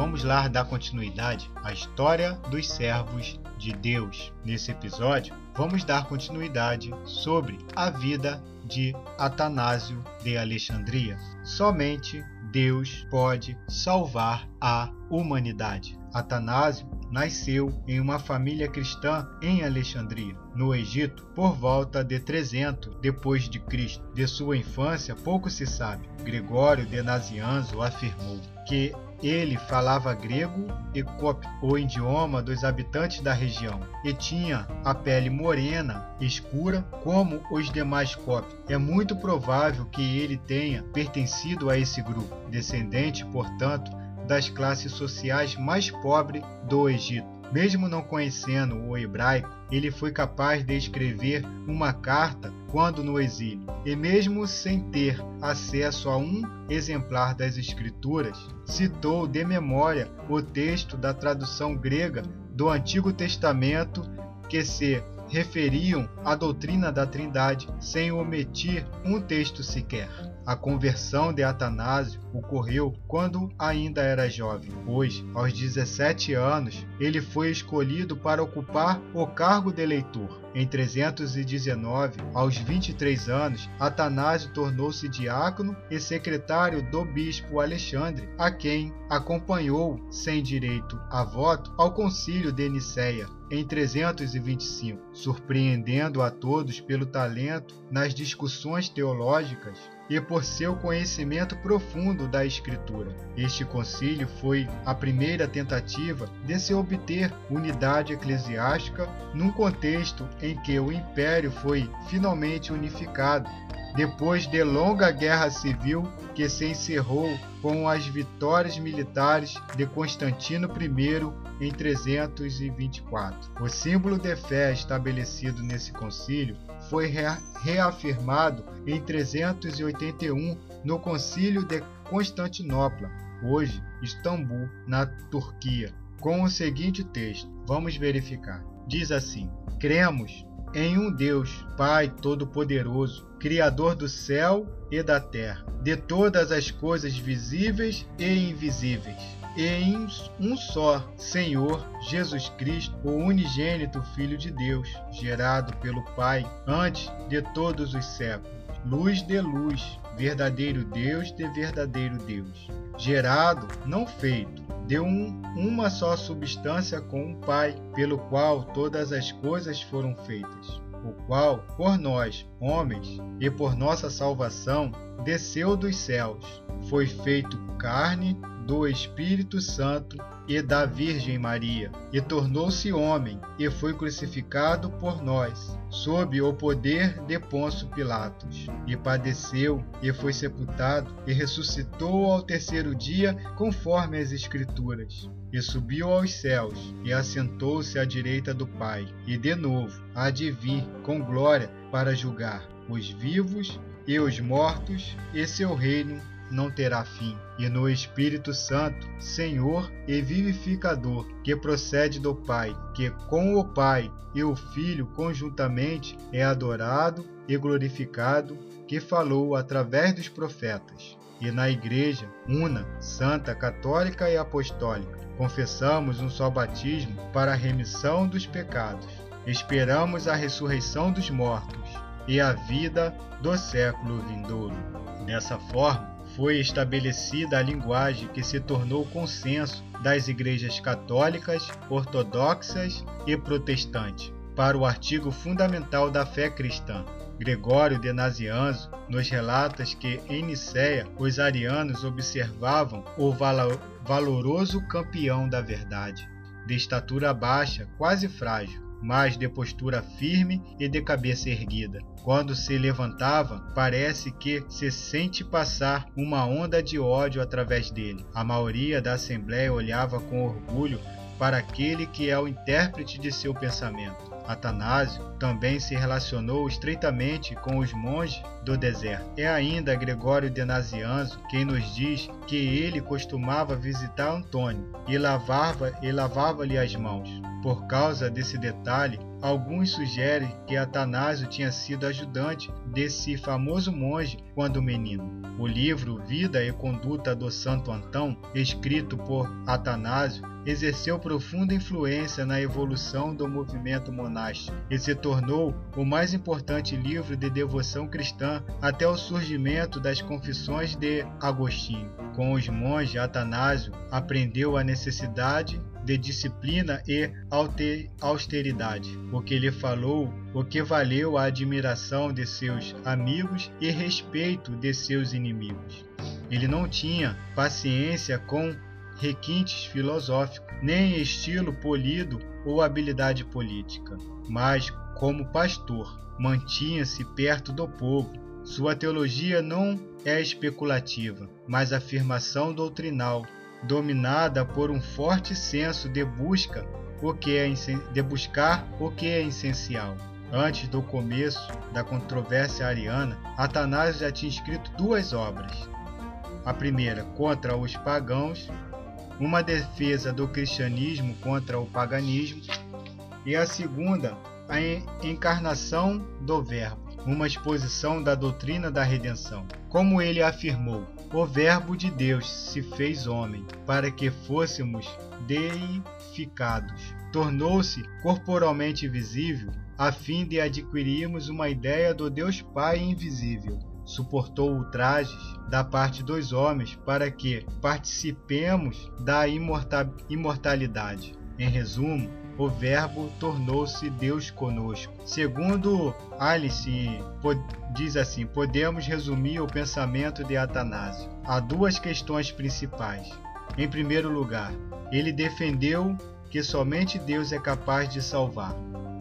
vamos lá dar continuidade à história dos servos de Deus. Nesse episódio, vamos dar continuidade sobre a vida de Atanásio de Alexandria. Somente Deus pode salvar a humanidade. Atanásio nasceu em uma família cristã em Alexandria, no Egito, por volta de 300 depois de Cristo. De sua infância pouco se sabe. Gregório de Nazianzo afirmou que ele falava grego e copto, o idioma dos habitantes da região, e tinha a pele morena, escura, como os demais coptos. É muito provável que ele tenha pertencido a esse grupo, descendente, portanto, das classes sociais mais pobres do Egito. Mesmo não conhecendo o hebraico, ele foi capaz de escrever uma carta quando no exílio. E mesmo sem ter acesso a um exemplar das Escrituras, citou de memória o texto da tradução grega do Antigo Testamento que se referiam à doutrina da Trindade sem omitir um texto sequer. A conversão de Atanásio ocorreu quando ainda era jovem, pois, aos 17 anos, ele foi escolhido para ocupar o cargo de eleitor. Em 319, aos 23 anos, Atanásio tornou-se diácono e secretário do bispo Alexandre, a quem acompanhou, sem direito a voto, ao concílio de Nicéia em 325, surpreendendo a todos pelo talento nas discussões teológicas e por seu conhecimento profundo da Escritura. Este concílio foi a primeira tentativa de se obter unidade eclesiástica num contexto em que o império foi finalmente unificado depois de longa guerra civil que se encerrou com as vitórias militares de Constantino I em 324. O símbolo de fé estabelecido nesse concílio foi reafirmado em 381 no Concílio de Constantinopla, hoje Istambul, na Turquia, com o seguinte texto. Vamos verificar. Diz assim: Cremos em um Deus, Pai Todo-Poderoso, Criador do céu e da terra, de todas as coisas visíveis e invisíveis, em um só Senhor Jesus Cristo, o unigênito Filho de Deus, gerado pelo Pai antes de todos os séculos, luz de luz, verdadeiro Deus de verdadeiro Deus, gerado, não feito, de um, uma só substância com o Pai, pelo qual todas as coisas foram feitas, o qual, por nós, homens, e por nossa salvação, desceu dos céus, foi feito carne do Espírito Santo e da Virgem Maria, e tornou-se homem, e foi crucificado por nós, sob o poder de Pôncio Pilatos, e padeceu, e foi sepultado, e ressuscitou ao terceiro dia, conforme as Escrituras, e subiu aos céus, e assentou-se à direita do Pai, e de novo há de vir com glória para julgar os vivos e os mortos, e seu reino não terá fim, e no Espírito Santo, Senhor e vivificador, que procede do Pai, que com o Pai e o Filho conjuntamente é adorado e glorificado, que falou através dos profetas. E na Igreja, una, santa, católica e apostólica, confessamos um só batismo para a remissão dos pecados. Esperamos a ressurreição dos mortos e a vida do século vindouro. Dessa forma, foi estabelecida a linguagem que se tornou consenso das igrejas católicas, ortodoxas e protestantes para o artigo fundamental da fé cristã. Gregório de Nazianzo nos relata que em Nicéia os arianos observavam o valoroso campeão da verdade, de estatura baixa, quase frágil, mas de postura firme e de cabeça erguida. Quando se levantava, parece que se sente passar uma onda de ódio através dele. A maioria da assembleia olhava com orgulho para aquele que é o intérprete de seu pensamento. Atanásio também se relacionou estreitamente com os monges do deserto. É ainda Gregório de Nazianzo quem nos diz que ele costumava visitar Antônio e lavava e lavava-lhe as mãos. Por causa desse detalhe, alguns sugerem que Atanásio tinha sido ajudante desse famoso monge quando menino. O livro Vida e Conduta do Santo Antão, escrito por Atanásio, exerceu profunda influência na evolução do movimento monástico e se tornou o mais importante livro de devoção cristã até o surgimento das Confissões de Agostinho. Com os monges, Atanásio aprendeu a necessidade de disciplina e austeridade, o que lhe falou, o que valeu a admiração de seus amigos e respeito de seus inimigos. Ele não tinha paciência com requintes filosóficos, nem estilo polido ou habilidade política, mas, como pastor, mantinha-se perto do povo. Sua teologia não é especulativa, mas afirmação doutrinal, dominada por um forte senso de busca o que é de buscar o que é essencial. Antes do começo da controvérsia ariana, Atanásio já tinha escrito duas obras. A primeira contra os pagãos uma defesa do cristianismo contra o paganismo, e a segunda, a encarnação do Verbo, uma exposição da doutrina da redenção. Como ele afirmou, o Verbo de Deus se fez homem para que fôssemos deificados. Tornou-se corporalmente visível a fim de adquirirmos uma ideia do Deus Pai invisível suportou ultrajes da parte dos homens para que participemos da imortalidade. Em resumo, o Verbo tornou-se Deus conosco. Segundo Alice, diz assim: podemos resumir o pensamento de Atanásio. Há duas questões principais. Em primeiro lugar, ele defendeu que somente Deus é capaz de salvar.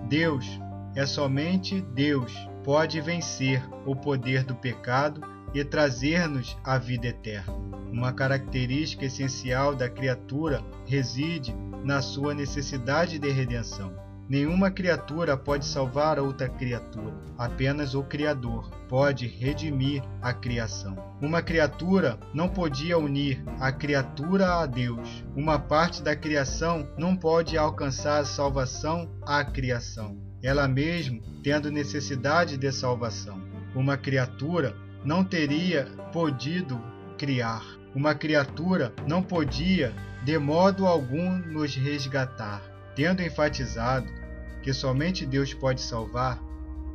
Deus é somente Deus pode vencer o poder do pecado e trazer-nos a vida eterna. Uma característica essencial da criatura reside na sua necessidade de redenção. Nenhuma criatura pode salvar outra criatura, apenas o Criador pode redimir a criação. Uma criatura não podia unir a criatura a Deus. Uma parte da criação não pode alcançar a salvação à criação ela mesma tendo necessidade de salvação. Uma criatura não teria podido criar. Uma criatura não podia, de modo algum, nos resgatar. Tendo enfatizado que somente Deus pode salvar,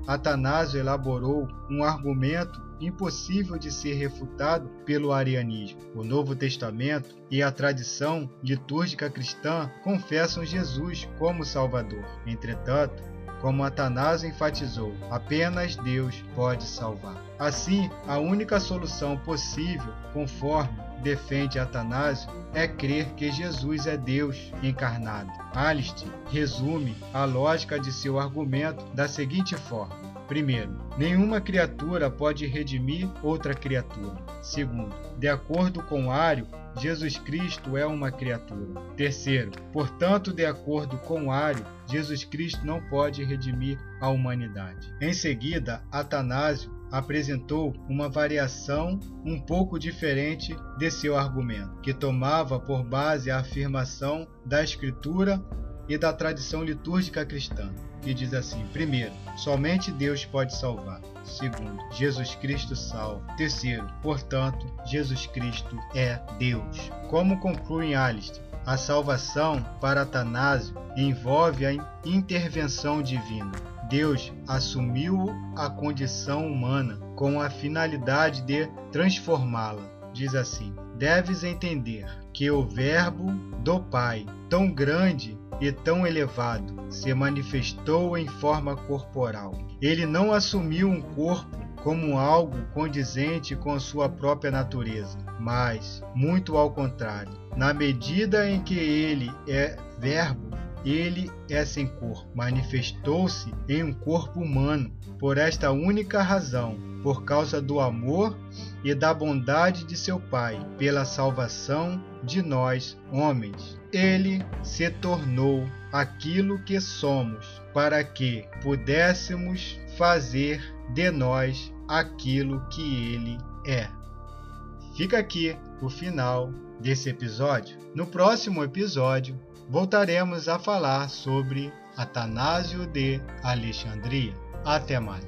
Atanásio elaborou um argumento impossível de ser refutado pelo arianismo. O Novo Testamento e a tradição litúrgica cristã confessam Jesus como Salvador. Entretanto, como Atanásio enfatizou, apenas Deus pode salvar. Assim, a única solução possível, conforme defende Atanásio, é crer que Jesus é Deus encarnado. Alistair resume a lógica de seu argumento da seguinte forma: Primeiro, nenhuma criatura pode redimir outra criatura. Segundo, de acordo com Ário, Jesus Cristo é uma criatura. Terceiro, portanto, de acordo com Ário, Jesus Cristo não pode redimir a humanidade. Em seguida, Atanásio apresentou uma variação um pouco diferente de seu argumento, que tomava por base a afirmação da Escritura e da tradição litúrgica cristã, que diz assim: primeiro, somente Deus pode salvar. Segundo, Jesus Cristo salva. Terceiro, portanto, Jesus Cristo é Deus. Como conclui Alistair, a salvação para Atanásio envolve a intervenção divina. Deus assumiu a condição humana com a finalidade de transformá-la. Diz assim: Deves entender que o Verbo do Pai, tão grande e tão elevado, se manifestou em forma corporal. Ele não assumiu um corpo como algo condizente com sua própria natureza, mas, muito ao contrário, na medida em que ele é Verbo, ele é sem corpo, manifestou-se em um corpo humano, por esta única razão, por causa do amor e da bondade de seu Pai, pela salvação de nós, homens. Ele se tornou aquilo que somos, para que pudéssemos fazer de nós aquilo que ele é. Fica aqui o final desse episódio. No próximo episódio, voltaremos a falar sobre Atanásio de Alexandria. Até mais!